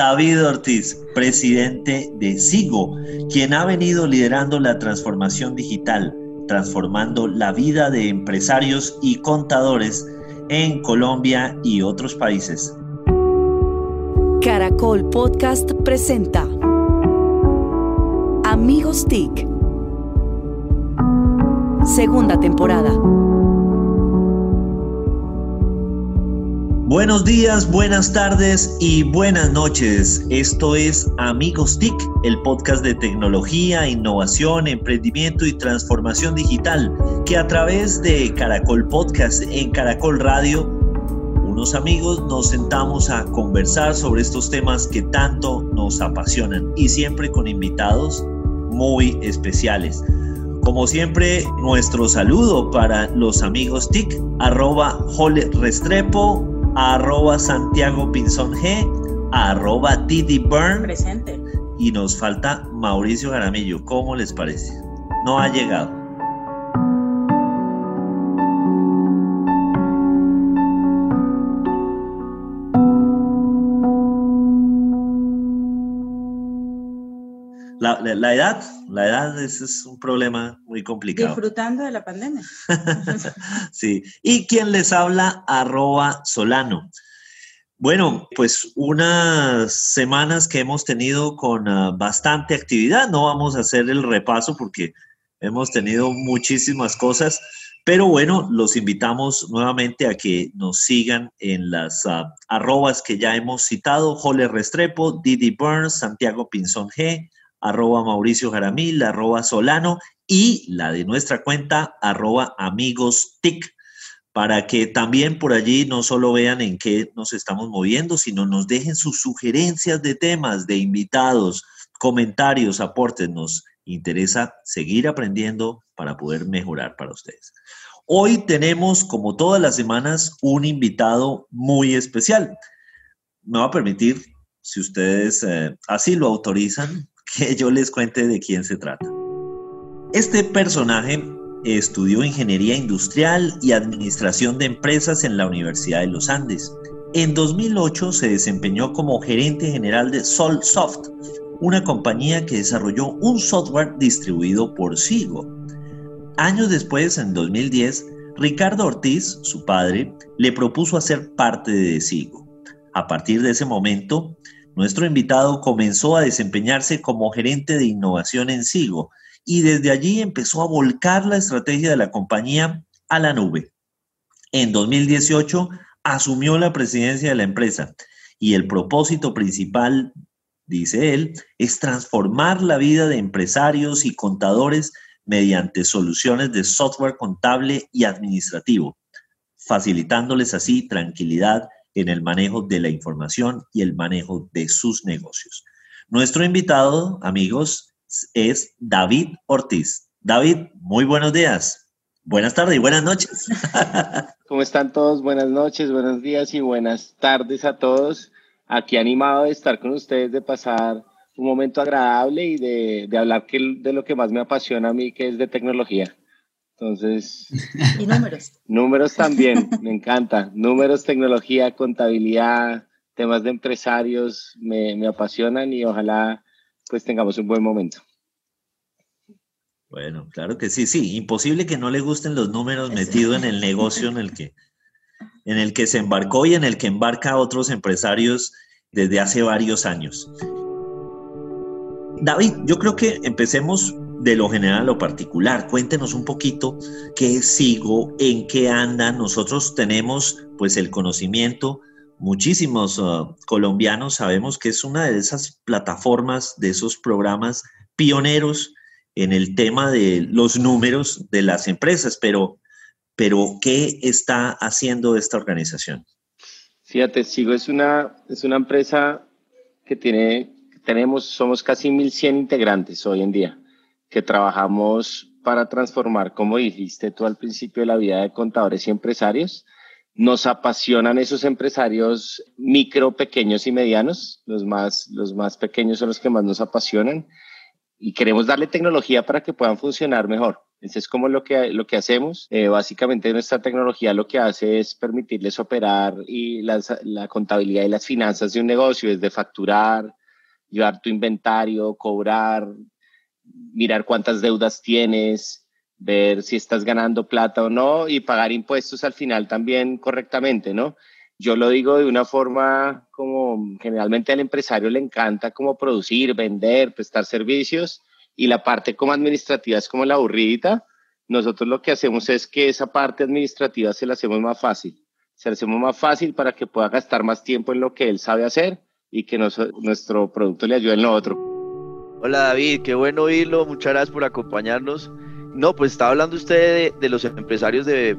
David Ortiz, presidente de SIGO, quien ha venido liderando la transformación digital, transformando la vida de empresarios y contadores en Colombia y otros países. Caracol Podcast presenta Amigos TIC. Segunda temporada. Buenos días, buenas tardes y buenas noches. Esto es Amigos TIC, el podcast de tecnología, innovación, emprendimiento y transformación digital, que a través de Caracol Podcast en Caracol Radio, unos amigos nos sentamos a conversar sobre estos temas que tanto nos apasionan y siempre con invitados muy especiales. Como siempre, nuestro saludo para los amigos TIC, arroba Jole Restrepo, arroba Santiago Pinzón G, arroba Didi Burn. Presente. Y nos falta Mauricio Jaramillo. ¿Cómo les parece? No ha llegado. La, la, edad, la edad es, es, un problema muy complicado. Disfrutando de la pandemia. sí. Y quien les habla, arroba Solano. Bueno, pues unas semanas que hemos tenido con uh, bastante actividad. No vamos a hacer el repaso porque hemos tenido muchísimas cosas. Pero bueno, los invitamos nuevamente a que nos sigan en las uh, arrobas que ya hemos citado, Jole Restrepo, Didi Burns, Santiago Pinzón G, arroba Mauricio Jaramil, arroba Solano y la de nuestra cuenta, arroba amigos TIC, para que también por allí no solo vean en qué nos estamos moviendo, sino nos dejen sus sugerencias de temas, de invitados, comentarios, aportes. Nos interesa seguir aprendiendo para poder mejorar para ustedes. Hoy tenemos, como todas las semanas, un invitado muy especial. Me va a permitir, si ustedes eh, así lo autorizan, que yo les cuente de quién se trata. Este personaje estudió ingeniería industrial y administración de empresas en la Universidad de los Andes. En 2008 se desempeñó como gerente general de SolSoft, una compañía que desarrolló un software distribuido por Sigo. Años después, en 2010, Ricardo Ortiz, su padre, le propuso hacer parte de Sigo. A partir de ese momento, nuestro invitado comenzó a desempeñarse como gerente de innovación en Sigo y desde allí empezó a volcar la estrategia de la compañía a la nube. En 2018 asumió la presidencia de la empresa y el propósito principal, dice él, es transformar la vida de empresarios y contadores mediante soluciones de software contable y administrativo, facilitándoles así tranquilidad en el manejo de la información y el manejo de sus negocios. Nuestro invitado, amigos, es David Ortiz. David, muy buenos días. Buenas tardes y buenas noches. ¿Cómo están todos? Buenas noches, buenos días y buenas tardes a todos. Aquí animado de estar con ustedes, de pasar un momento agradable y de, hablar de lo que más me apasiona a mí, que es de tecnología. Entonces. Y números. números también, me encanta. Números, tecnología, contabilidad, temas de empresarios, me, me, apasionan y ojalá pues tengamos un buen momento. Bueno, claro que sí, sí. Imposible que no le gusten los números metidos en el negocio en el que, en el que se embarcó y en el que embarca a otros empresarios desde hace varios años. David, yo creo que empecemos de lo general a lo particular. Cuéntenos un poquito qué sigo, en qué anda. Nosotros tenemos pues el conocimiento. Muchísimos uh, colombianos sabemos que es una de esas plataformas, de esos programas pioneros en el tema de los números de las empresas, pero, pero ¿qué está haciendo esta organización? Fíjate, Sigo es una, es una empresa que tiene, tenemos, somos casi 1.100 integrantes hoy en día que trabajamos para transformar, como dijiste tú al principio, la vida de contadores y empresarios. Nos apasionan esos empresarios micro, pequeños y medianos. Los más, los más pequeños son los que más nos apasionan y queremos darle tecnología para que puedan funcionar mejor. Eso es como lo que, lo que hacemos. Eh, básicamente nuestra tecnología lo que hace es permitirles operar y la contabilidad y las finanzas de un negocio, desde facturar, llevar tu inventario, cobrar, mirar cuántas deudas tienes, ver si estás ganando plata o no y pagar impuestos al final también correctamente, ¿no? Yo lo digo de una forma como generalmente al empresario le encanta como producir, vender, prestar servicios y la parte como administrativa es como la aburrida. Nosotros lo que hacemos es que esa parte administrativa se la hacemos más fácil. Se la hacemos más fácil para que pueda gastar más tiempo en lo que él sabe hacer y que nuestro producto le ayude en lo otro. Hola David, qué bueno oírlo, muchas gracias por acompañarnos. No, pues estaba hablando usted de, los empresarios de,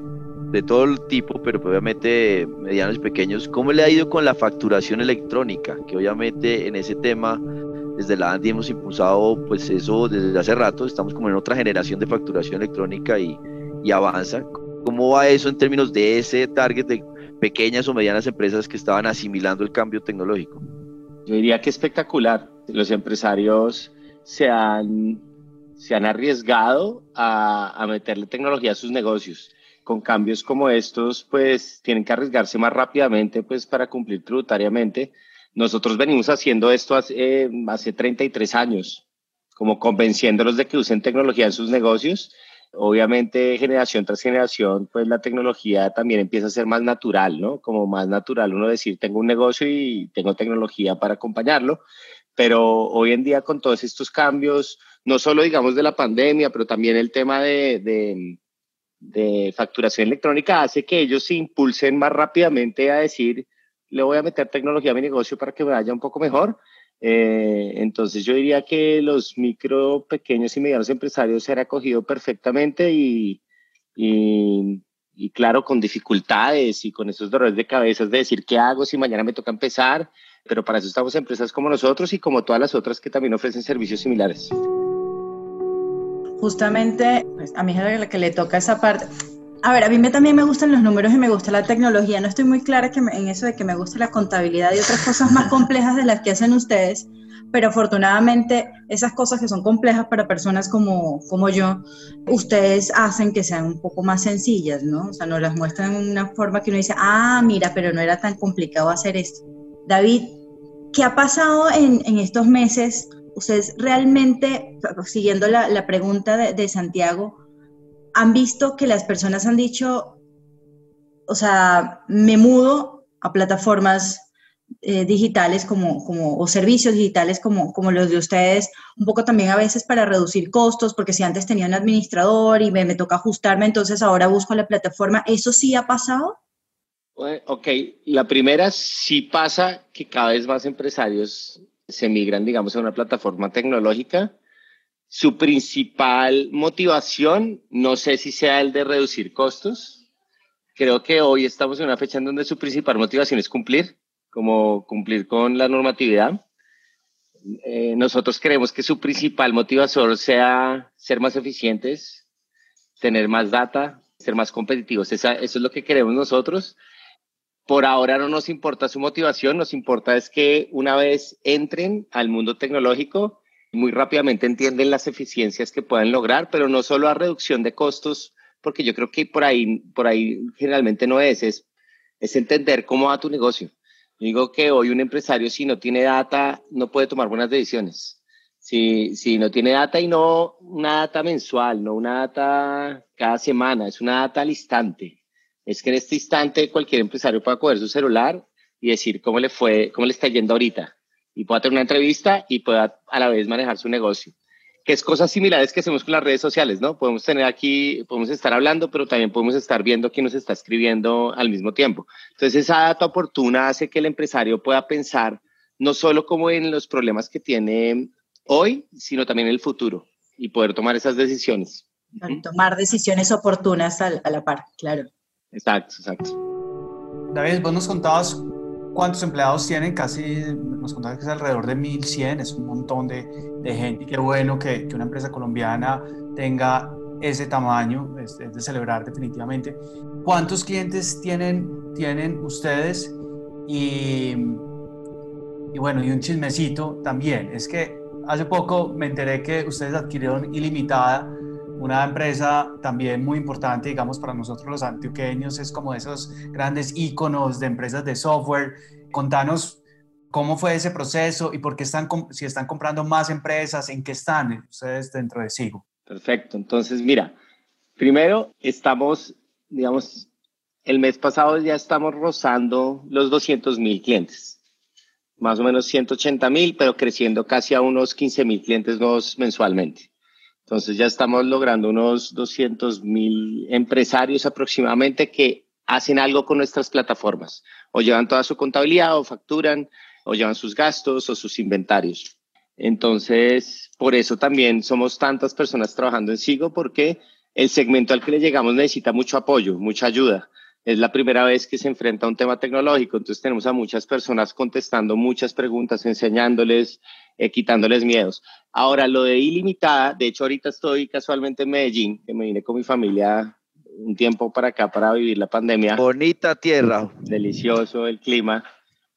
de, todo tipo, pero pues obviamente medianos y pequeños. ¿Cómo le ha ido con la facturación electrónica? Que obviamente en ese tema desde la ANDI hemos impulsado pues eso desde hace rato, estamos como en otra generación de facturación electrónica y, y avanza. ¿Cómo va eso en términos de ese target de pequeñas o medianas empresas que estaban asimilando el cambio tecnológico? Yo diría que espectacular. Los empresarios se han, se han arriesgado a, a meterle tecnología a sus negocios. Con cambios como estos, pues tienen que arriesgarse más rápidamente pues, para cumplir tributariamente. Nosotros venimos haciendo esto hace, hace 33 años, como convenciéndolos de que usen tecnología en sus negocios obviamente generación tras generación, pues la tecnología también empieza a ser más natural, ¿no? Como más natural uno decir, tengo un negocio y tengo tecnología para acompañarlo, pero hoy en día con todos estos cambios, no solo digamos de la pandemia, pero también el tema de, de, de facturación electrónica hace que ellos se impulsen más rápidamente a decir, le voy a meter tecnología a mi negocio para que me vaya un poco mejor eh, entonces yo diría que los micro, pequeños y medianos empresarios se han acogido perfectamente y, y, claro, con dificultades y con esos dolores de cabeza de decir qué hago si mañana me toca empezar, pero para eso estamos empresas como nosotros y como todas las otras que también ofrecen servicios similares. Justamente, pues, a mí es la que le toca esa parte. A ver, a mí me, también me gustan los números y me gusta la tecnología. No estoy muy clara que en eso de que me gusta la contabilidad y otras cosas más complejas de las que hacen ustedes, pero afortunadamente esas cosas que son complejas para personas como, como yo, ustedes hacen que sean un poco más sencillas, ¿no? O sea, nos las muestran en una forma que uno dice, ah, mira, pero no era tan complicado hacer esto. David, ¿qué ha pasado en, estos meses? Ustedes realmente, siguiendo la, pregunta de, de Santiago, han visto que las personas han dicho, o sea, me mudo a plataformas eh, digitales como, como, o servicios digitales como, como los de ustedes, un poco también a veces para reducir costos, porque si antes tenía un administrador y me, me toca ajustarme, entonces ahora busco la plataforma. ¿Eso sí ha pasado? Ok, la primera sí pasa que cada vez más empresarios se migran, digamos, a una plataforma tecnológica su principal motivación, no sé si sea el de reducir costos. Creo que hoy estamos en una fecha en donde su principal motivación es cumplir, como cumplir con la normatividad. Eh, nosotros creemos que su principal motivación sea ser más eficientes, tener más data, ser más competitivos. eso es lo que queremos nosotros. Por ahora no nos importa su motivación, nos importa es que una vez entren al mundo tecnológico, muy rápidamente entienden las eficiencias que pueden lograr, pero no solo a reducción de costos, porque yo creo que por ahí, por ahí generalmente no es, es, es entender cómo va tu negocio. digo que hoy un empresario si no tiene data no puede tomar buenas decisiones. Si, si no tiene data y no una data mensual, no una data cada semana, es una data al instante. Es que en este instante cualquier empresario pueda coger su celular y decir cómo le fue, cómo le está yendo ahorita y pueda tener una entrevista y pueda a la vez manejar su negocio. Que es cosas similares que hacemos con las redes sociales, ¿no? Podemos tener aquí, podemos estar hablando, pero también podemos estar viendo quién nos está escribiendo al mismo tiempo. Entonces, esa data oportuna hace que el empresario pueda pensar no solo como en los problemas que tiene hoy, sino también en el futuro y poder tomar esas decisiones. Tomar decisiones oportunas a, la par, claro. Exacto, exacto. David, vos nos contabas ¿Cuántos empleados tienen? Casi nos contaron que es alrededor de 1100, es un montón de, de gente. Qué bueno que, que, una empresa colombiana tenga ese tamaño, es, es, de celebrar definitivamente. ¿Cuántos clientes tienen, tienen ustedes? Y, y bueno, y un chismecito también. Es que hace poco me enteré que ustedes adquirieron Ilimitada, una empresa también muy importante, digamos, para nosotros los antioqueños, es como esos grandes íconos de empresas de software. Contanos cómo fue ese proceso y por qué están, si están comprando más empresas, en qué están ustedes dentro de Sigo. Perfecto, entonces mira, primero estamos, digamos, el mes pasado ya estamos rozando los 200 mil clientes más o menos 180 mil, pero creciendo casi a unos 15 mil clientes nuevos mensualmente. Entonces ya estamos logrando unos 200 mil empresarios aproximadamente que hacen algo con nuestras plataformas, o llevan toda su contabilidad, o facturan, o llevan sus gastos o sus inventarios. Entonces, por eso también somos tantas personas trabajando en Sigo, porque el segmento al que le llegamos necesita mucho apoyo, mucha ayuda es la primera vez que se enfrenta a un tema tecnológico, entonces tenemos a muchas personas contestando muchas preguntas, enseñándoles, eh, quitándoles miedos. Ahora, lo de ilimitada, de hecho ahorita estoy casualmente en Medellín, que me vine con mi familia un tiempo para acá para vivir la pandemia. Bonita tierra. Delicioso el clima.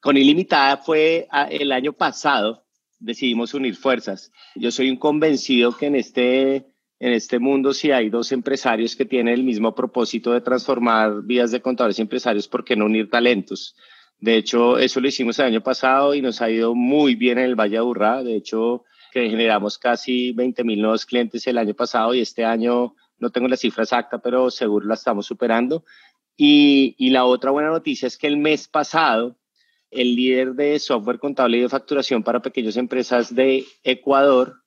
Con ilimitada fue ah, el año pasado, decidimos unir fuerzas. Yo soy un convencido que en este en este mundo si hay dos empresarios que tienen el mismo propósito de transformar vidas de contadores y empresarios, ¿por qué no unir talentos? De hecho, eso lo hicimos el año pasado y nos ha ido muy bien en el Valle de Aburrá. De hecho, generamos casi 20 mil nuevos clientes el año pasado y este año no tengo la cifra exacta, pero seguro la estamos superando. Y la otra buena noticia es que el mes pasado, el líder de software contable y de facturación para pequeñas empresas de Ecuador,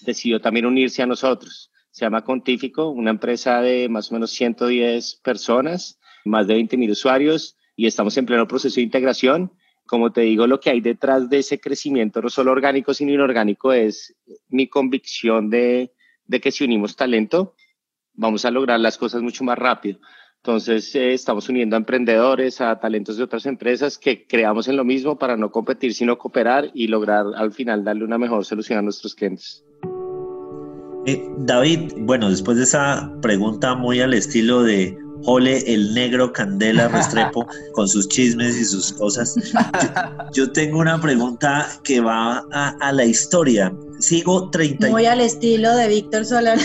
decidió también unirse a nosotros. Se llama Contífico, una empresa de más o menos 110 personas, más de 20 mil usuarios y estamos en pleno proceso de integración. Como te digo, lo que hay detrás de ese crecimiento, no solo orgánico, sino inorgánico, es mi convicción de, de que si unimos talento, vamos a lograr las cosas mucho más rápido. Entonces, eh, estamos uniendo a emprendedores, a talentos de otras empresas que creamos en lo mismo para no competir, sino cooperar y lograr al final darle una mejor solución a nuestros clientes. Eh, David, bueno, después de esa pregunta muy al estilo de Jole el negro Candela Restrepo con sus chismes y sus cosas, yo, tengo una pregunta que va a, la historia. Sigo 30. Muy al estilo de Víctor Solar.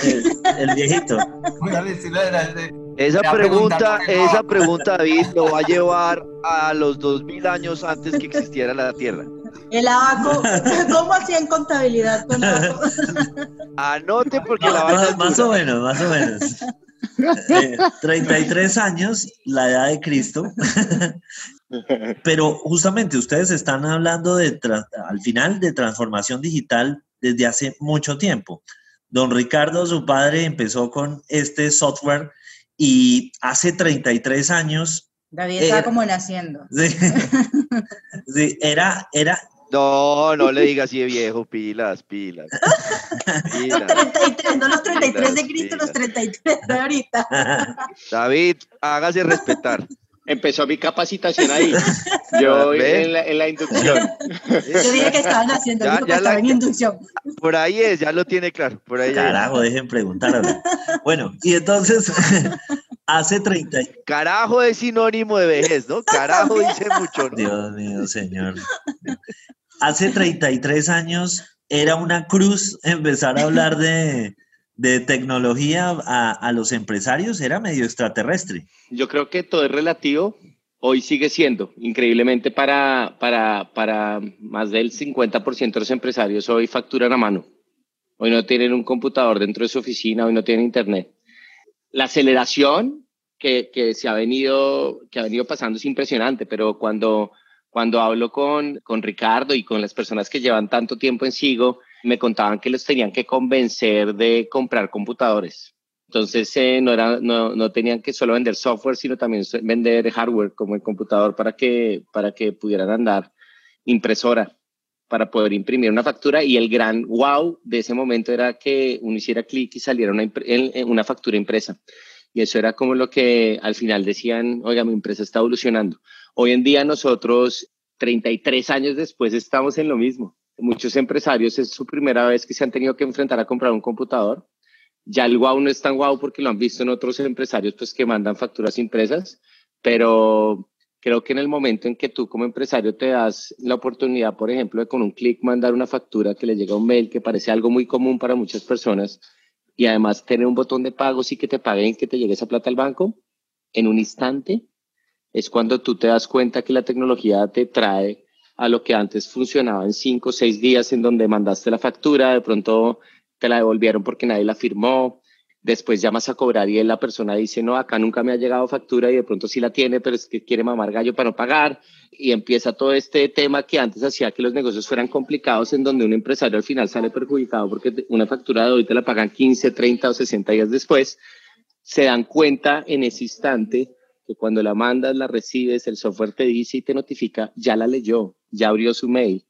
El, viejito. Muy al estilo de, esa pregunta, esa pregunta, David, lo va a llevar a los 2000 años antes que existiera la Tierra. El abaco, ¿cómo hacían contabilidad con abaco? Anote porque la va a Más o menos, más o menos. 33 eh, años, la edad de Cristo. Pero justamente ustedes están hablando de, al final, de transformación digital desde hace mucho tiempo. Don Ricardo, su padre, empezó con este software y hace 33 años... David estaba como naciendo. Sí, era, era, no, no le digas así de viejo, pilas, pilas. Los 33, no los 33 de Cristo, los 33 de ahorita. David, hágase respetar. Empezó mi capacitación ahí. Yo en la, en la, inducción. Yo dije que estaban haciendo, ya, ya estaba en inducción. Por ahí es, ya lo tiene claro. Por ahí Carajo, dejen preguntar. Bueno, y entonces, hace 30. Carajo es sinónimo de vejez, ¿no? Carajo dice mucho. ¿no? Dios mío, señor hace 33 años era una cruz empezar a hablar de, tecnología a, los empresarios, era medio extraterrestre. Yo creo que todo es relativo. Hoy sigue siendo, increíblemente para, para, para más del 50% de los empresarios, hoy facturan a mano. Hoy no tienen un computador dentro de su oficina, hoy no tienen internet. La aceleración que, que se ha venido, que ha venido pasando es impresionante, pero cuando cuando hablo con, con Ricardo y con las personas que llevan tanto tiempo en Sigo, me contaban que los tenían que convencer de comprar computadores. Entonces eh, no, era, no, no, tenían que solo vender software, sino también vender hardware como el computador para que, para que pudieran andar impresora, para poder imprimir una factura. Y el gran wow de ese momento era que uno hiciera clic y saliera una, una factura impresa. Y eso era como lo que al final decían, oiga, mi empresa está evolucionando. Hoy en día nosotros, 33 años después, estamos en lo mismo. Muchos empresarios es su primera vez que se han tenido que enfrentar a comprar un computador. Ya el wow no es tan wow porque lo han visto en otros empresarios pues que mandan facturas impresas, pero creo que en el momento en que tú como empresario te das la oportunidad, por ejemplo, de con un clic mandar una factura que le llega un mail que parece algo muy común para muchas personas y además tener un botón de pagos y que te paguen, que te llegue esa plata al banco en un instante, es cuando tú te das cuenta que la tecnología te trae a lo que antes funcionaba en cinco o seis días en donde mandaste la factura, de pronto te la devolvieron porque nadie la firmó, después llamas a cobrar y la persona dice, no, acá nunca me ha llegado factura y de pronto sí la tiene, pero es que quiere mamar gallo para no pagar. Y empieza todo este tema que antes hacía que los negocios fueran complicados, en donde un empresario al final sale perjudicado porque una factura de hoy te la pagan 15, 30 o 60 días después. Se dan cuenta en ese instante que cuando la mandas, la recibes, el software te dice y te notifica, ya la leyó, ya abrió su mail.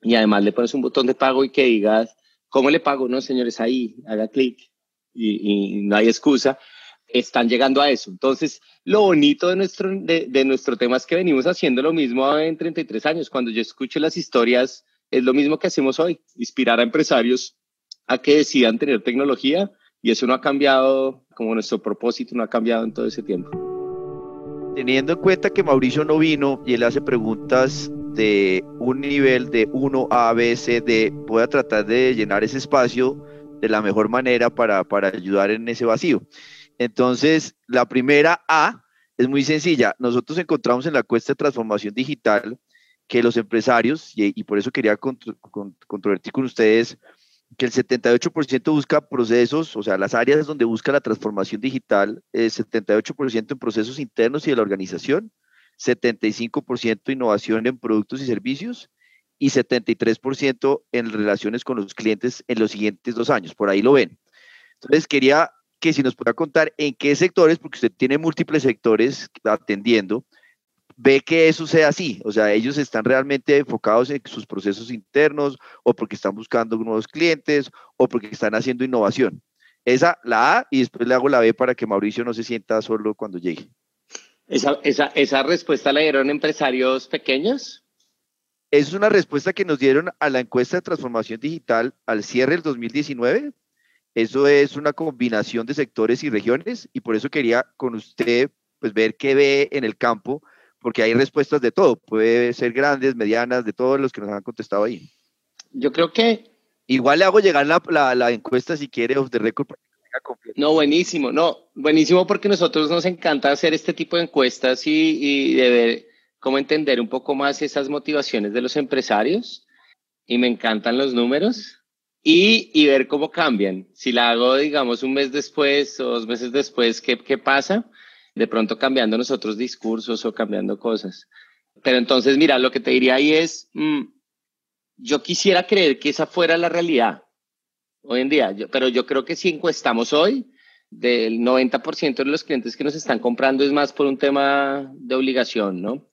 Y además le pones un botón de pago y que digas, ¿cómo le pago? No, señores, ahí, haga clic y, no hay excusa, están llegando a eso. Entonces, lo bonito de nuestro, de, nuestro tema es que venimos haciendo lo mismo en 33 años. Cuando yo escucho las historias, es lo mismo que hacemos hoy, inspirar a empresarios a que decidan tener tecnología y eso no ha cambiado, como nuestro propósito no ha cambiado en todo ese tiempo. Teniendo en cuenta que Mauricio no vino y él hace preguntas de un nivel de 1 A, B, C, D, pueda tratar de llenar ese espacio de la mejor manera para, para ayudar en ese vacío. Entonces, la primera A es muy sencilla. Nosotros encontramos en la cuesta de transformación digital que los empresarios, y, por eso quería controvertir con ustedes, que el 78% busca procesos, o sea, las áreas donde busca la transformación digital, es 78% en procesos internos y de la organización, 75% innovación en productos y servicios y 73% en relaciones con los clientes en los siguientes dos años. Por ahí lo ven. Entonces, quería que si nos pueda contar en qué sectores, porque usted tiene múltiples sectores atendiendo, ve que eso sea así. O sea, ellos están realmente enfocados en sus procesos internos o porque están buscando nuevos clientes o porque están haciendo innovación. Esa, la A, y después le hago la B para que Mauricio no se sienta solo cuando llegue. ¿Esa, esa, esa respuesta la dieron empresarios pequeños? Es una respuesta que nos dieron a la encuesta de transformación digital al cierre del 2019. Eso es una combinación de sectores y regiones y por eso quería con usted pues ver qué ve en el campo, porque hay respuestas de todo, puede ser grandes, medianas, de todos los que nos han contestado ahí. Yo creo que... Igual le hago llegar la, la, encuesta si quiere off the record no, buenísimo, no, buenísimo porque nosotros nos encanta hacer este tipo de encuestas y, y de ver cómo entender un poco más esas motivaciones de los empresarios y me encantan los números y, y ver cómo cambian. Si la hago, digamos, un mes después o dos meses después, ¿qué, qué pasa? De pronto cambiando nosotros discursos o cambiando cosas. Pero entonces, mira, lo que te diría ahí es, mm, yo quisiera creer que esa fuera la realidad hoy en día, pero yo creo que si encuestamos hoy, del 90% de los clientes que nos están comprando es más por un tema de obligación, ¿no?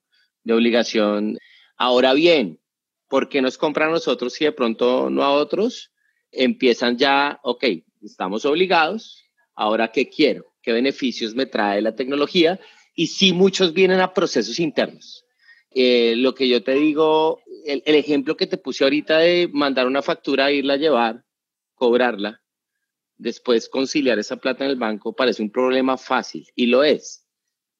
De obligación. Ahora bien, ¿por qué nos compran a nosotros y de pronto no a otros? Empiezan ya, ok, estamos obligados, ahora qué quiero, qué beneficios me trae la tecnología y sí muchos vienen a procesos internos. Eh, lo que yo te digo, el, el, ejemplo que te puse ahorita de mandar una factura, irla a llevar, cobrarla, después conciliar esa plata en el banco parece un problema fácil y lo es,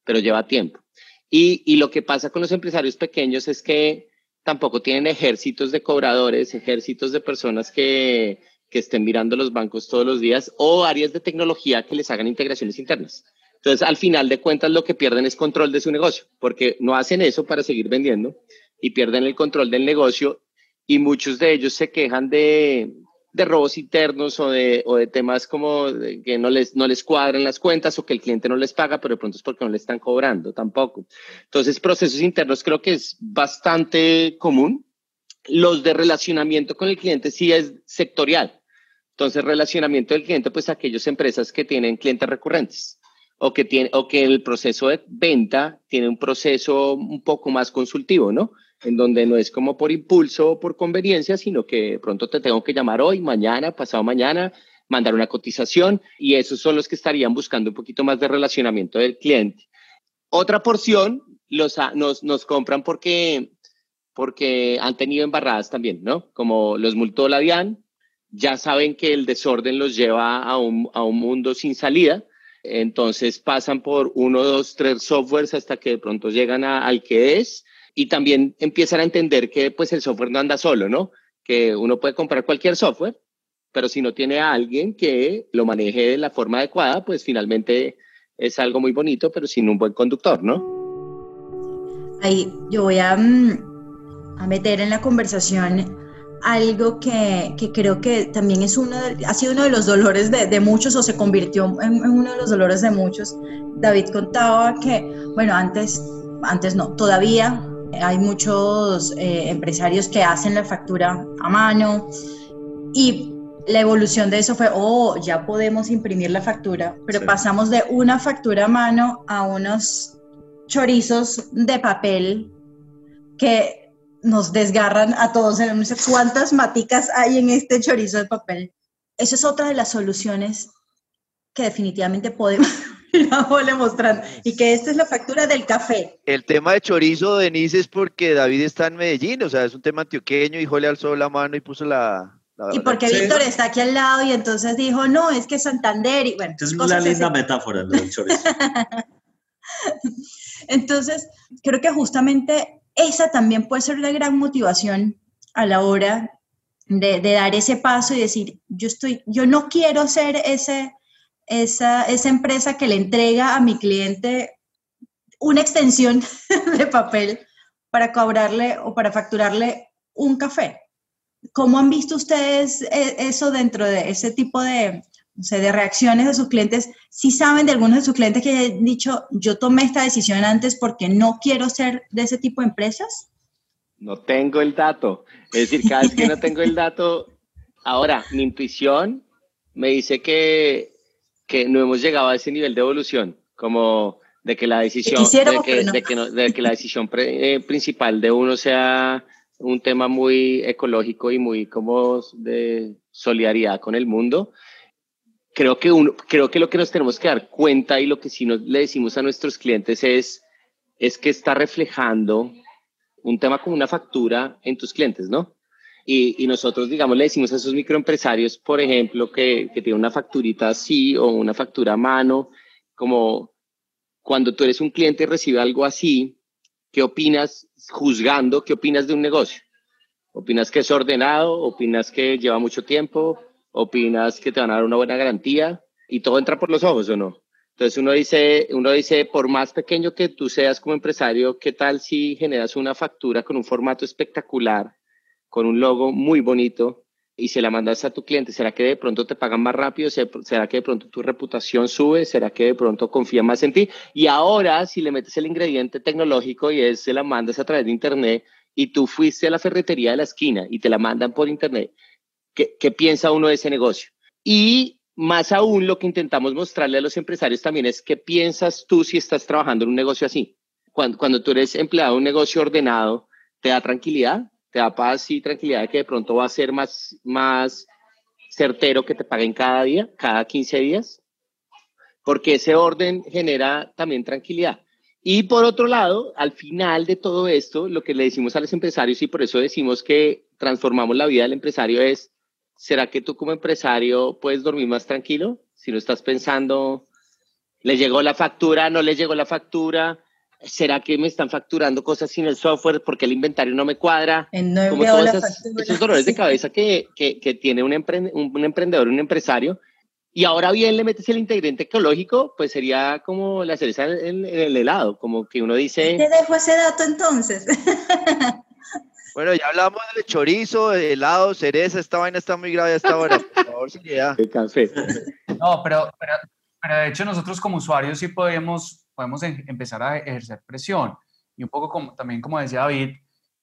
pero lleva tiempo. Y, lo que pasa con los empresarios pequeños es que tampoco tienen ejércitos de cobradores, ejércitos de personas que, que estén mirando los bancos todos los días o áreas de tecnología que les hagan integraciones internas. Entonces, al final de cuentas, lo que pierden es control de su negocio, porque no hacen eso para seguir vendiendo y pierden el control del negocio y muchos de ellos se quejan de, de robos internos o de, o de temas como que no les, no les cuadran las cuentas o que el cliente no les paga, pero de pronto es porque no le están cobrando tampoco. Entonces, procesos internos creo que es bastante común. Los de relacionamiento con el cliente sí es sectorial. Entonces, relacionamiento del cliente, pues aquellas empresas que tienen clientes recurrentes o que, tiene, o que el proceso de venta tiene un proceso un poco más consultivo, ¿no? En donde no es como por impulso o por conveniencia, sino que pronto te tengo que llamar hoy, mañana, pasado mañana, mandar una cotización y esos son los que estarían buscando un poquito más de relacionamiento del cliente. Otra porción los, nos, nos compran porque, porque han tenido embarradas también, ¿no? Como los multó la ya saben que el desorden los lleva a un, a un mundo sin salida, entonces pasan por uno, dos, tres softwares hasta que de pronto llegan al que es y también empiezan a entender que pues el software no anda solo, ¿no? Que uno puede comprar cualquier software, pero si no tiene a alguien que lo maneje de la forma adecuada, pues finalmente es algo muy bonito, pero sin un buen conductor, ¿no? Ahí yo voy a, mm, a meter en la conversación algo que, que, creo que también es uno de, ha sido uno de los dolores de, de muchos o se convirtió en, en, uno de los dolores de muchos. David contaba que, bueno, antes, antes no, todavía hay muchos eh, empresarios que hacen la factura a mano y la evolución de eso fue, oh, ya podemos imprimir la factura, pero sí. pasamos de una factura a mano a unos chorizos de papel que nos desgarran a todos. No sé cuántas maticas hay en este chorizo de papel. Eso es otra de las soluciones que definitivamente podemos ir mostrando. Y que esta es la factura del café. El tema de chorizo, Denise, es porque David está en Medellín, o sea, es un tema antioqueño, hijo le alzó la mano y puso la... la y porque la... Víctor está aquí al lado y entonces dijo, no, es que Santander y bueno. Es una linda metáfora lo del chorizo. entonces, creo que justamente esa también puede ser una gran motivación a la hora de, de, dar ese paso y decir, yo, estoy, yo no quiero ser ese, esa, esa empresa que le entrega a mi cliente una extensión de papel para cobrarle o para facturarle un café. ¿Cómo han visto ustedes eh, eso dentro de ese tipo de, o sea, de reacciones de sus clientes, si ¿sí saben de algunos de sus clientes que han dicho, yo tomé esta decisión antes porque no quiero ser de ese tipo de empresas? No tengo el dato. Es decir, cada vez que no tengo el dato, ahora mi intuición me dice que, que no hemos llegado a ese nivel de evolución, como de que la decisión, de que, no. de, que no, de que, la decisión pre, eh, principal de uno sea un tema muy ecológico y muy como de solidaridad con el mundo, creo que, uno, creo que lo que nos tenemos que dar cuenta y lo que sí nos, le decimos a nuestros clientes es, es que está reflejando un tema como una factura en tus clientes, ¿no? Y, nosotros, digamos, le decimos a esos microempresarios, por ejemplo, que, que tienen una facturita así o una factura a mano, como cuando tú eres un cliente y recibe algo así, ¿qué opinas juzgando? ¿Qué opinas de un negocio? ¿Opinas que es ordenado? ¿Opinas que lleva mucho tiempo? opinas que te van a dar una buena garantía y todo entra por los ojos o no. Entonces uno dice, uno dice, por más pequeño que tú seas como empresario, ¿qué tal si generas una factura con un formato espectacular, con un logo muy bonito y se la mandas a tu cliente? ¿Será que de pronto te pagan más rápido? ¿Será que de pronto tu reputación sube? ¿Será que de pronto confía más en ti? Y ahora, si le metes el ingrediente tecnológico y es, se la mandas a través de internet y tú fuiste a la ferretería de la esquina y te la mandan por internet, ¿Qué, ¿Qué, piensa uno de ese negocio? Y más aún lo que intentamos mostrarle a los empresarios también es qué piensas tú si estás trabajando en un negocio así. Cuando, cuando tú eres empleado de un negocio ordenado, ¿te da tranquilidad? ¿Te da paz y tranquilidad de que de pronto va a ser más, más certero que te paguen cada día, cada 15 días? Porque ese orden genera también tranquilidad. Y por otro lado, al final de todo esto, lo que le decimos a los empresarios y por eso decimos que transformamos la vida del empresario es ¿será que tú como empresario puedes dormir más tranquilo? Si no estás pensando, ¿le llegó la factura? ¿No le llegó la factura? ¿Será que me están facturando cosas sin el software porque el inventario no me cuadra? No como todos esas, esos dolores de cabeza que, que, que tiene un, emprend un, un, emprendedor, un empresario. Y ahora bien le metes el ingrediente ecológico, pues sería como la cereza en, en el helado, como que uno dice... Te dejo ese dato entonces. Bueno, ya hablamos de chorizo, de helado, cereza, esta vaina está muy grave hasta ahora. Por favor, seriedad. El café. No, pero, pero, pero, de hecho nosotros como usuarios sí podemos, podemos empezar a ejercer presión. Y un poco como, también como decía David,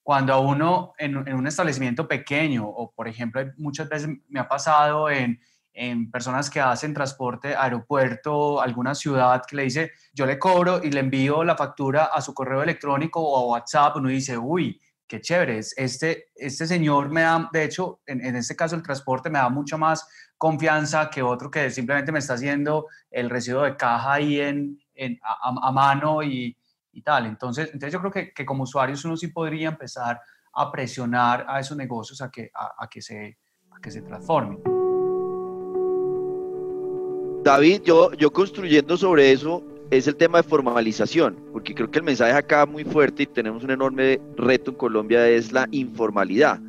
cuando a uno en, en, un establecimiento pequeño, o por ejemplo, muchas veces me ha pasado en, en personas que hacen transporte aeropuerto, alguna ciudad que le dice, yo le cobro y le envío la factura a su correo electrónico o a WhatsApp, uno dice, uy, qué chévere, este, este señor me da, de hecho, en, en, este caso el transporte me da mucha más confianza que otro que simplemente me está haciendo el residuo de caja ahí en, a, mano y, tal. Entonces, entonces yo creo que, como usuarios uno sí podría empezar a presionar a esos negocios a que, a que, se, a que se transformen. David, yo, yo construyendo sobre eso, es el tema de formalización, porque creo que el mensaje acá muy fuerte y tenemos un enorme reto en Colombia es la informalidad,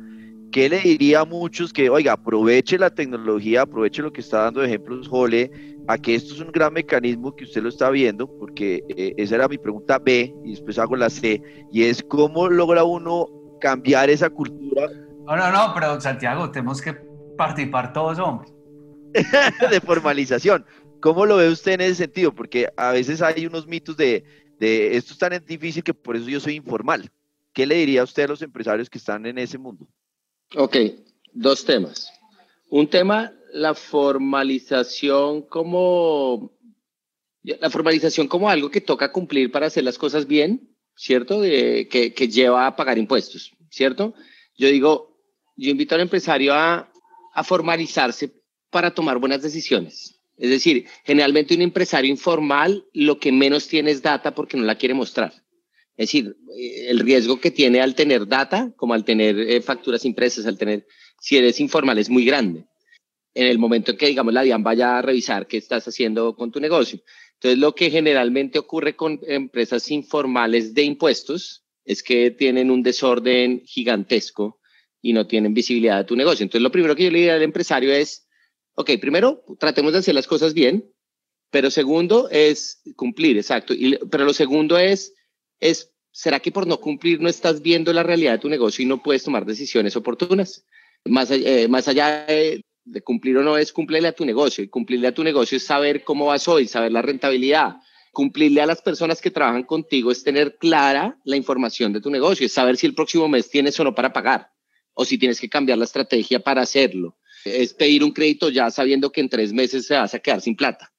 ¿qué le diría a muchos que, oiga, aproveche la tecnología, aproveche lo que está dando ejemplos Jole, a que esto es un gran mecanismo que usted lo está viendo, porque eh, esa era mi pregunta B y después hago la C, y es cómo logra uno cambiar esa cultura. No, no, no, pero Santiago, tenemos que participar todos, hombre. de formalización. ¿Cómo lo ve usted en ese sentido? Porque a veces hay unos mitos de, de esto es tan difícil que por eso yo soy informal. ¿Qué le diría usted a los empresarios que están en ese mundo? Ok, dos temas. Un tema, la formalización como la formalización como algo que toca cumplir para hacer las cosas bien, ¿cierto? que, que, lleva a pagar impuestos, ¿cierto? Yo digo, yo invito al empresario a, a formalizarse para tomar buenas decisiones. Es decir, generalmente un empresario informal lo que menos tiene es data porque no la quiere mostrar. Es decir, eh, el riesgo que tiene al tener data, como al tener eh, facturas impresas, al tener, si eres informal, es muy grande. En el momento en que, digamos, la DIAN vaya a revisar qué estás haciendo con tu negocio. Entonces, lo que generalmente ocurre con empresas informales de impuestos es que tienen un desorden gigantesco y no tienen visibilidad de tu negocio. Entonces, lo primero que yo le diría al empresario es, ok, primero, tratemos de hacer las cosas bien, pero segundo es cumplir, exacto. Pero lo segundo es es, ¿será que por no cumplir no estás viendo la realidad de tu negocio y no puedes tomar decisiones oportunas? Más, eh, más allá de, cumplir o no es cumplirle a tu negocio. Y cumplirle a tu negocio es saber cómo vas hoy, saber la rentabilidad. Cumplirle a las personas que trabajan contigo es tener clara la información de tu negocio, es saber si el próximo mes tienes o no para pagar o si tienes que cambiar la estrategia para hacerlo. Es pedir un crédito ya sabiendo que en tres meses se vas a quedar sin plata.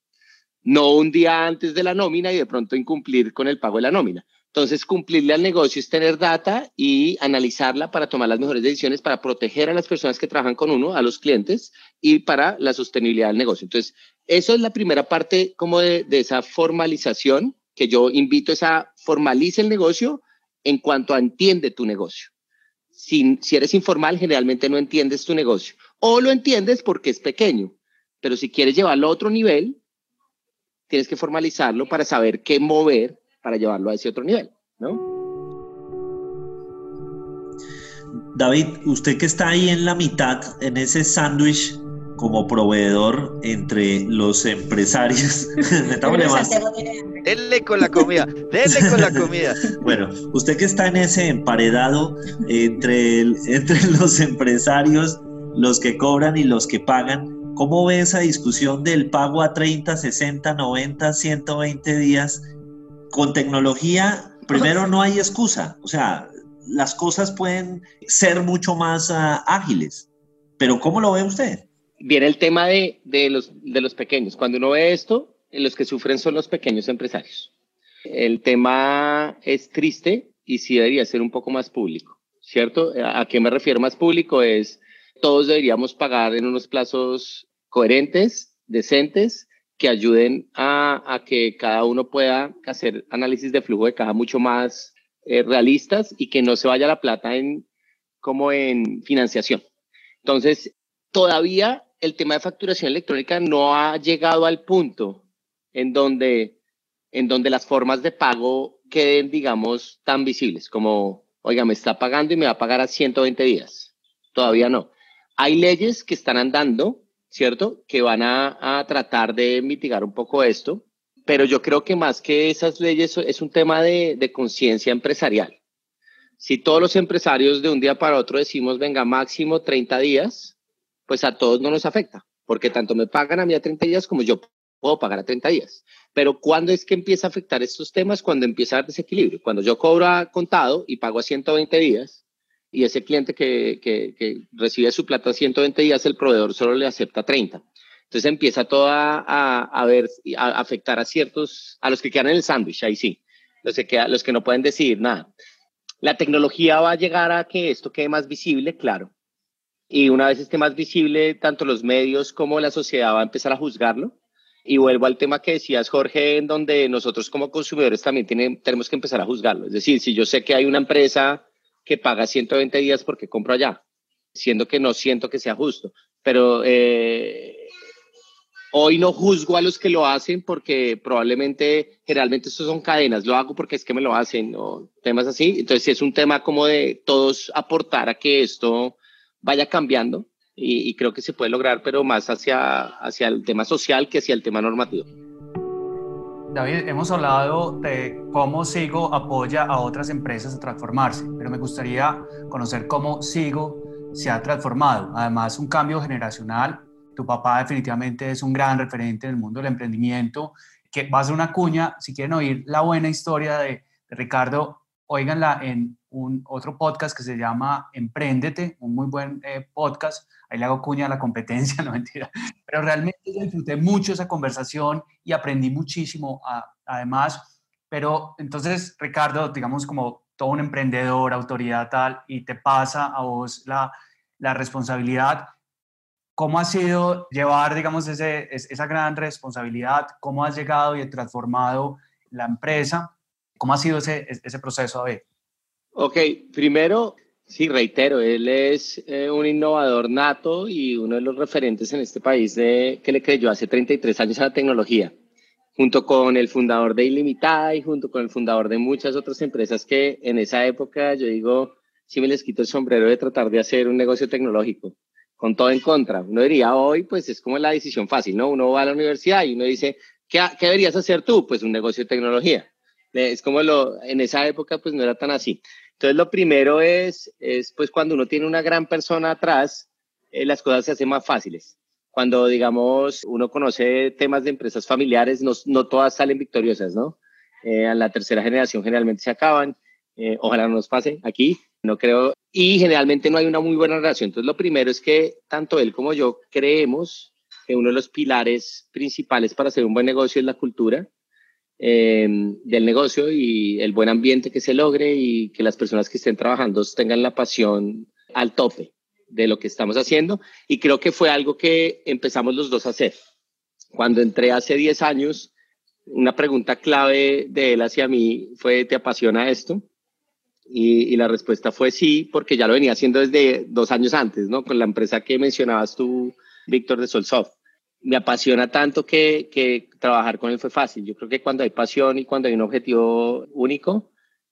No un día antes de la nómina y de pronto incumplir con el pago de la nómina. Entonces, cumplirle al negocio es tener data y analizarla para tomar las mejores decisiones, para proteger a las personas que trabajan con uno, a los clientes y para la sostenibilidad del negocio. Entonces, eso es la primera parte como de, esa formalización que yo invito a formalice el negocio en cuanto a entiende tu negocio. Si, si eres informal, generalmente no entiendes tu negocio o lo entiendes porque es pequeño, pero si quieres llevarlo a otro nivel, tienes que formalizarlo para saber qué mover para llevarlo a ese otro nivel, ¿no? David, usted que está ahí en la mitad, en ese sándwich como proveedor entre los empresarios. más. Denle con la comida, denle con la comida. bueno, usted que está en ese emparedado entre, entre los empresarios, los que cobran y los que pagan, ¿cómo ve esa discusión del pago a 30, 60, 90, 120 días con tecnología, primero no hay excusa, o sea, las cosas pueden ser mucho más ah, ágiles, pero ¿cómo lo ve usted? Viene el tema de, de, los, de los pequeños. Cuando uno ve esto, los que sufren son los pequeños empresarios. El tema es triste y sí debería ser un poco más público, ¿cierto? ¿A qué me refiero más público? Es todos deberíamos pagar en unos plazos coherentes, decentes, que ayuden a, que cada uno pueda hacer análisis de flujo de caja mucho más eh, realistas y que no se vaya la plata en como en financiación. Entonces, todavía el tema de facturación electrónica no ha llegado al punto en donde, en donde las formas de pago queden, digamos, tan visibles como, oiga, me está pagando y me va a pagar a 120 días. Todavía no. Hay leyes que están andando ¿cierto? Que van a, tratar de mitigar un poco esto, pero yo creo que más que esas leyes es un tema de, de conciencia empresarial. Si todos los empresarios de un día para otro decimos, venga, máximo 30 días, pues a todos no nos afecta, porque tanto me pagan a mí a 30 días como yo puedo pagar a 30 días. Pero ¿cuándo es que empieza a afectar estos temas? Cuando empieza a haber desequilibrio. Cuando yo cobro a contado y pago a 120 días, y ese cliente que, que, recibe su plata 120 días, el proveedor solo le acepta 30. Entonces empieza todo a, a, ver, a afectar a ciertos, a los que quedan en el sándwich, ahí sí, los que, los que no pueden decidir nada. La tecnología va a llegar a que esto quede más visible, claro. Y una vez esté más visible, tanto los medios como la sociedad va a empezar a juzgarlo. Y vuelvo al tema que decías, Jorge, en donde nosotros como consumidores también tenemos que empezar a juzgarlo. Es decir, si yo sé que hay una empresa que paga 120 días porque compro allá, siendo que no siento que sea justo. Pero eh, hoy no juzgo a los que lo hacen porque probablemente, generalmente estos son cadenas, lo hago porque es que me lo hacen o temas así. Entonces, es un tema como de todos aportar a que esto vaya cambiando y, y, creo que se puede lograr, pero más hacia, hacia el tema social que hacia el tema normativo. David, hemos hablado de cómo Sigo apoya a otras empresas a transformarse, pero me gustaría conocer cómo Sigo se ha transformado. Además, un cambio generacional. Tu papá definitivamente es un gran referente en el mundo del emprendimiento, que va a una cuña. Si quieren oír la buena historia de Ricardo, óiganla en un otro podcast que se llama Emprendete, un muy buen eh, podcast. Ahí le hago cuña a la competencia, no mentira. Pero realmente disfruté mucho esa conversación y aprendí muchísimo además. Pero entonces, Ricardo, digamos como todo un emprendedor, autoridad tal, y te pasa a vos la, la responsabilidad. ¿Cómo ha sido llevar, digamos, ese, esa gran responsabilidad? ¿Cómo has llegado y transformado la empresa? ¿Cómo ha sido ese, ese proceso, David? Ok, primero, sí, reitero, él es eh, un innovador nato y uno de los referentes en este país de, que le creyó hace 33 años a la tecnología, junto con el fundador de Ilimitada y junto con el fundador de muchas otras empresas que en esa época, yo digo, sí me les quito el sombrero de tratar de hacer un negocio tecnológico, con todo en contra. Uno diría hoy, pues es como la decisión fácil, ¿no? Uno va a la universidad y uno dice, ¿qué, qué deberías hacer tú? Pues un negocio de tecnología. Es como lo, en esa época pues no era tan así. Entonces lo primero es, es pues cuando uno tiene una gran persona atrás, eh, las cosas se hacen más fáciles. Cuando digamos uno conoce temas de empresas familiares, no, no todas salen victoriosas, ¿no? Eh, a la tercera generación generalmente se acaban. Eh, ojalá no nos pase aquí, no creo. Y generalmente no hay una muy buena relación. Entonces lo primero es que tanto él como yo creemos que uno de los pilares principales para hacer un buen negocio es la cultura eh, del negocio y el buen ambiente que se logre y que las personas que estén trabajando tengan la pasión al tope de lo que estamos haciendo. Y creo que fue algo que empezamos los dos a hacer. Cuando entré hace 10 años, una pregunta clave de él hacia mí fue, ¿te apasiona esto? Y, y, la respuesta fue sí, porque ya lo venía haciendo desde dos años antes, ¿no? Con la empresa que mencionabas tú, Víctor de Solsoft me apasiona tanto que, trabajar con él fue fácil. Yo creo que cuando hay pasión y cuando hay un objetivo único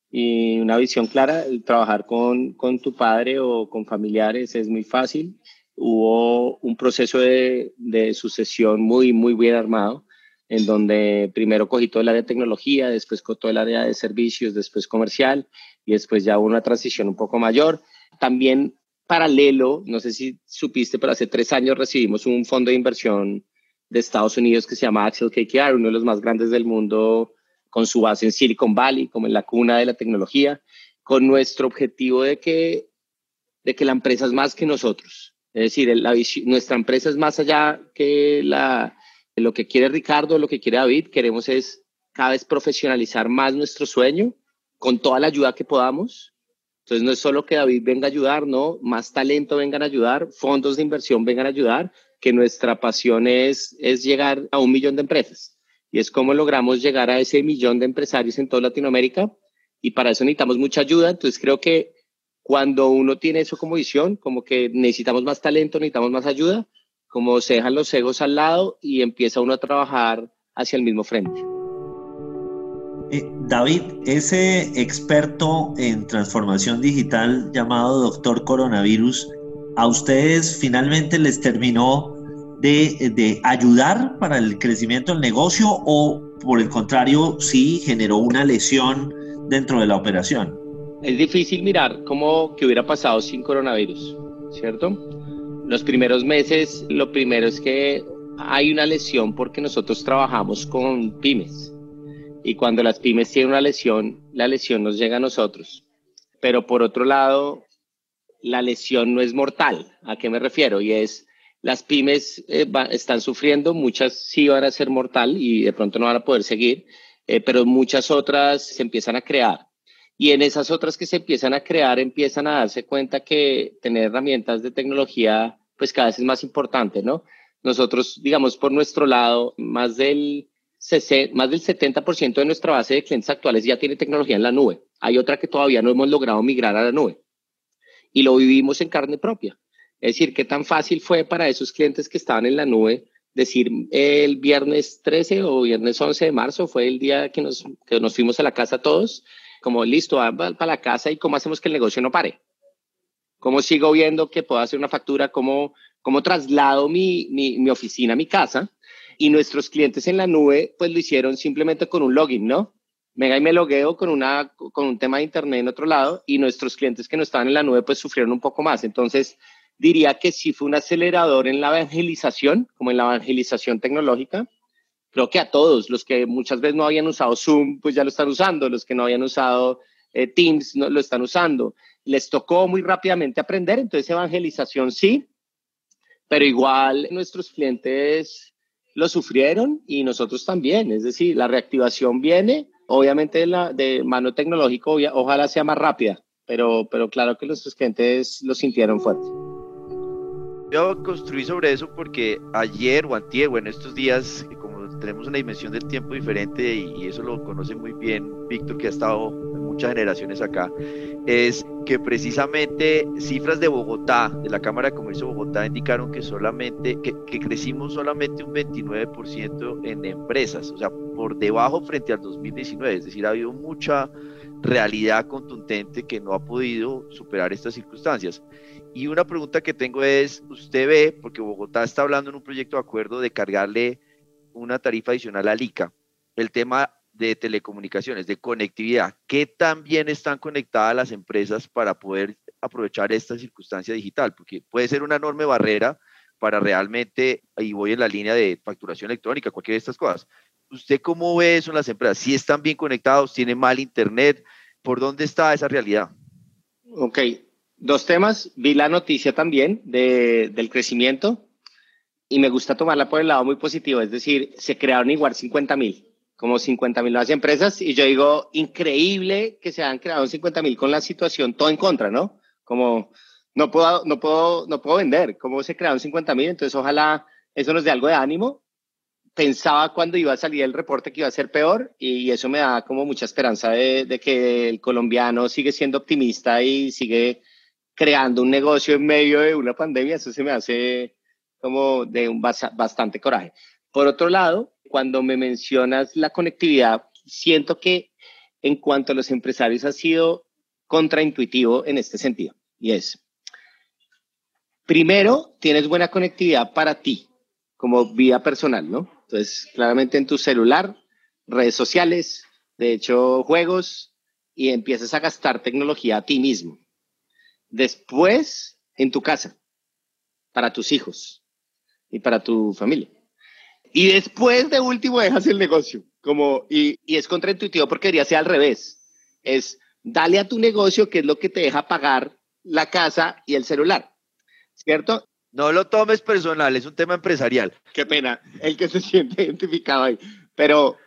y una visión clara, trabajar con, tu padre o con familiares es muy fácil. Hubo un proceso de, sucesión muy, muy bien armado, en donde primero cogí todo el área de tecnología, después todo el área de servicios, después comercial y después ya una transición un poco mayor. También paralelo, no sé si supiste, pero hace tres años recibimos un fondo de inversión de Estados Unidos que se llama Axel KKR, uno de los más grandes del mundo, con su base en Silicon Valley, como en la cuna de la tecnología, con nuestro objetivo de que, de que la empresa es más que nosotros. Es decir, la, nuestra empresa es más allá que la, lo que quiere Ricardo, lo que quiere David. Queremos es cada vez profesionalizar más nuestro sueño con toda la ayuda que podamos entonces no es solo que David venga a ayudar, no, más talento vengan a ayudar, fondos de inversión vengan a ayudar, que nuestra pasión es, es llegar a un millón de empresas. Y es cómo logramos llegar a ese millón de empresarios en toda Latinoamérica. Y para eso necesitamos mucha ayuda. Entonces creo que cuando uno tiene eso como visión, como que necesitamos más talento, necesitamos más ayuda, como se dejan los egos al lado y empieza uno a trabajar hacia el mismo frente. Eh, David, ese experto en transformación digital llamado doctor coronavirus, ¿a ustedes finalmente les terminó de, ayudar para el crecimiento del negocio o por el contrario sí generó una lesión dentro de la operación? Es difícil mirar cómo que hubiera pasado sin coronavirus, ¿cierto? Los primeros meses, lo primero es que hay una lesión porque nosotros trabajamos con pymes y cuando las pymes tienen una lesión, la lesión nos llega a nosotros. Pero por otro lado, la lesión no es mortal. ¿A qué me refiero? Y es, las pymes eh, están sufriendo, muchas sí van a ser mortal y de pronto no van a poder seguir, eh, pero muchas otras se empiezan a crear. Y en esas otras que se empiezan a crear, empiezan a darse cuenta que tener herramientas de tecnología, pues cada vez es más importante, ¿no? Nosotros, digamos, por nuestro lado, más del más del 70% de nuestra base de clientes actuales ya tiene tecnología en la nube. Hay otra que todavía no hemos logrado migrar a la nube. Y lo vivimos en carne propia. Es decir, qué tan fácil fue para esos clientes que estaban en la nube decir el viernes 13 o viernes 11 de marzo fue el día que nos, que nos fuimos a la casa todos, como listo, para la casa y cómo hacemos que el negocio no pare. ¿Cómo sigo viendo que puedo hacer una factura? ¿Cómo, cómo traslado mi, mi oficina a mi casa? Y nuestros clientes en la nube, pues lo hicieron simplemente con un login, ¿no? Venga y me logueo con, una, con un tema de internet en otro lado y nuestros clientes que no estaban en la nube pues sufrieron un poco más. Entonces diría que sí fue un acelerador en la evangelización, como en la evangelización tecnológica. Creo que a todos, los que muchas veces no habían usado Zoom, pues ya lo están usando, los que no habían usado eh, Teams no, lo están usando. Les tocó muy rápidamente aprender, entonces evangelización sí, pero igual nuestros clientes lo sufrieron y nosotros también, es decir, la reactivación viene, obviamente de, la, de mano tecnológico, ojalá sea más rápida, pero, pero claro que nuestros clientes lo sintieron fuerte. Yo construí sobre eso porque ayer o antier, bueno, estos días, como tenemos una dimensión del tiempo diferente y, y eso lo conoce muy bien Víctor, que ha estado muchas generaciones acá, es que precisamente cifras de Bogotá, de la Cámara de Comercio de Bogotá, indicaron que solamente, que, crecimos solamente un 29% en empresas, o sea, por debajo frente al 2019, es decir, ha habido mucha realidad contundente que no ha podido superar estas circunstancias. Y una pregunta que tengo es, usted ve, porque Bogotá está hablando en un proyecto de acuerdo de cargarle una tarifa adicional al ICA, el tema de telecomunicaciones, de conectividad, ¿qué tan bien están conectadas las empresas para poder aprovechar esta circunstancia digital? Porque puede ser una enorme barrera para realmente, y voy en la línea de facturación electrónica, cualquiera de estas cosas. ¿Usted cómo ve eso en las empresas? ¿Si están bien conectados? ¿Tienen mal internet? ¿Por dónde está esa realidad? Ok, dos temas. Vi la noticia también de, del crecimiento y me gusta tomarla por el lado muy positivo, es decir, se crearon igual 50 mil como 50 mil nuevas empresas y yo digo, increíble que se han creado 50 mil con la situación todo en contra, ¿no? Como no puedo, no puedo, no puedo vender, ¿cómo se crearon 50 mil? Entonces ojalá eso nos dé algo de ánimo. Pensaba cuando iba a salir el reporte que iba a ser peor y eso me da como mucha esperanza de, de que el colombiano sigue siendo optimista y sigue creando un negocio en medio de una pandemia. Eso se me hace como de un bastante coraje. Por otro lado, cuando me mencionas la conectividad, siento que en cuanto a los empresarios ha sido contraintuitivo en este sentido. Y es, primero, tienes buena conectividad para ti, como vida personal, ¿no? Entonces, claramente en tu celular, redes sociales, de hecho, juegos, y empiezas a gastar tecnología a ti mismo. Después, en tu casa, para tus hijos y para tu familia. Y después de último dejas el negocio. Como, y, y es contraintuitivo porque debería ser al revés. Es dale a tu negocio que es lo que te deja pagar la casa y el celular. ¿Cierto? No lo tomes personal, es un tema empresarial. Qué pena, el que se siente identificado ahí. Pero,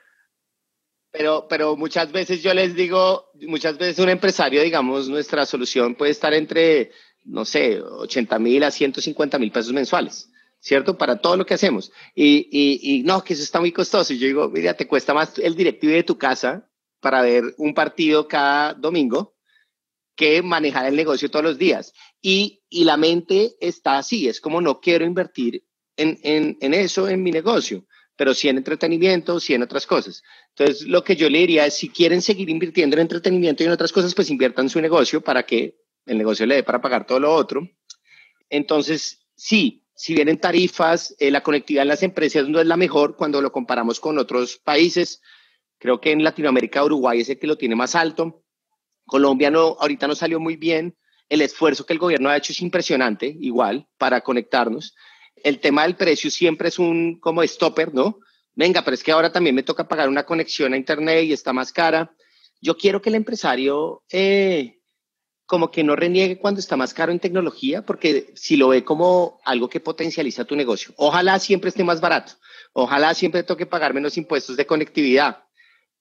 pero, pero muchas veces yo les digo, muchas veces un empresario, digamos, nuestra solución puede estar entre, no sé, 80 mil a 150 mil pesos mensuales. ¿Cierto? Para todo lo que hacemos. Y, y, no, que eso está muy costoso. Y yo digo, mira, te cuesta más el directivo de tu casa para ver un partido cada domingo que manejar el negocio todos los días. Y, y la mente está así, es como no quiero invertir en, en, en eso, en mi negocio, pero sí en entretenimiento, sí en otras cosas. Entonces, lo que yo le diría es, si quieren seguir invirtiendo en entretenimiento y en otras cosas, pues inviertan su negocio para que el negocio le dé para pagar todo lo otro. Entonces, sí, si bien en tarifas eh, la conectividad en las empresas no es la mejor cuando lo comparamos con otros países, creo que en Latinoamérica Uruguay es el que lo tiene más alto. Colombia no, ahorita no salió muy bien. El esfuerzo que el gobierno ha hecho es impresionante, igual, para conectarnos. El tema del precio siempre es un como stopper, ¿no? Venga, pero es que ahora también me toca pagar una conexión a Internet y está más cara. Yo quiero que el empresario eh, como que no reniegue cuando está más caro en tecnología, porque si lo ve como algo que potencializa tu negocio. Ojalá siempre esté más barato, ojalá siempre toque pagar menos impuestos de conectividad,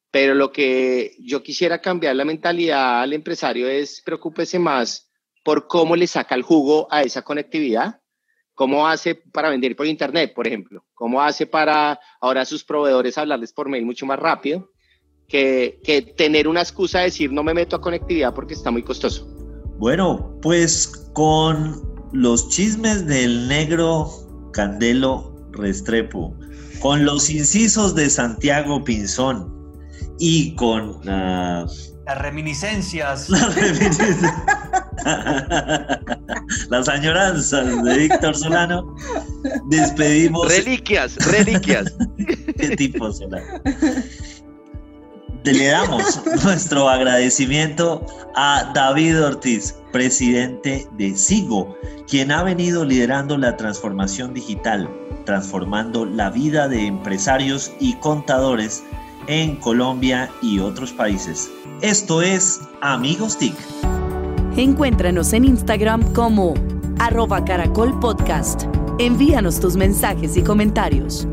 pero lo que yo quisiera cambiar la mentalidad al empresario es preocúpese más por cómo le saca el jugo a esa conectividad, cómo hace para vender por internet, por ejemplo, cómo hace para ahora a sus proveedores hablarles por mail mucho más rápido. Que, que tener una excusa de decir no me meto a conectividad porque está muy costoso. Bueno, pues con los chismes del negro Candelo Restrepo, con los incisos de Santiago Pinzón y con uh, las reminiscencias. Las reminiscencias. Las añoranzas de Víctor Solano. Despedimos. Reliquias, reliquias. ¿Qué tipo Solano? Le damos nuestro agradecimiento a David Ortiz, presidente de SIGO, quien ha venido liderando la transformación digital, transformando la vida de empresarios y contadores en Colombia y otros países. Esto es Amigos TIC. Encuéntranos en Instagram como arroba caracol podcast. Envíanos tus mensajes y comentarios.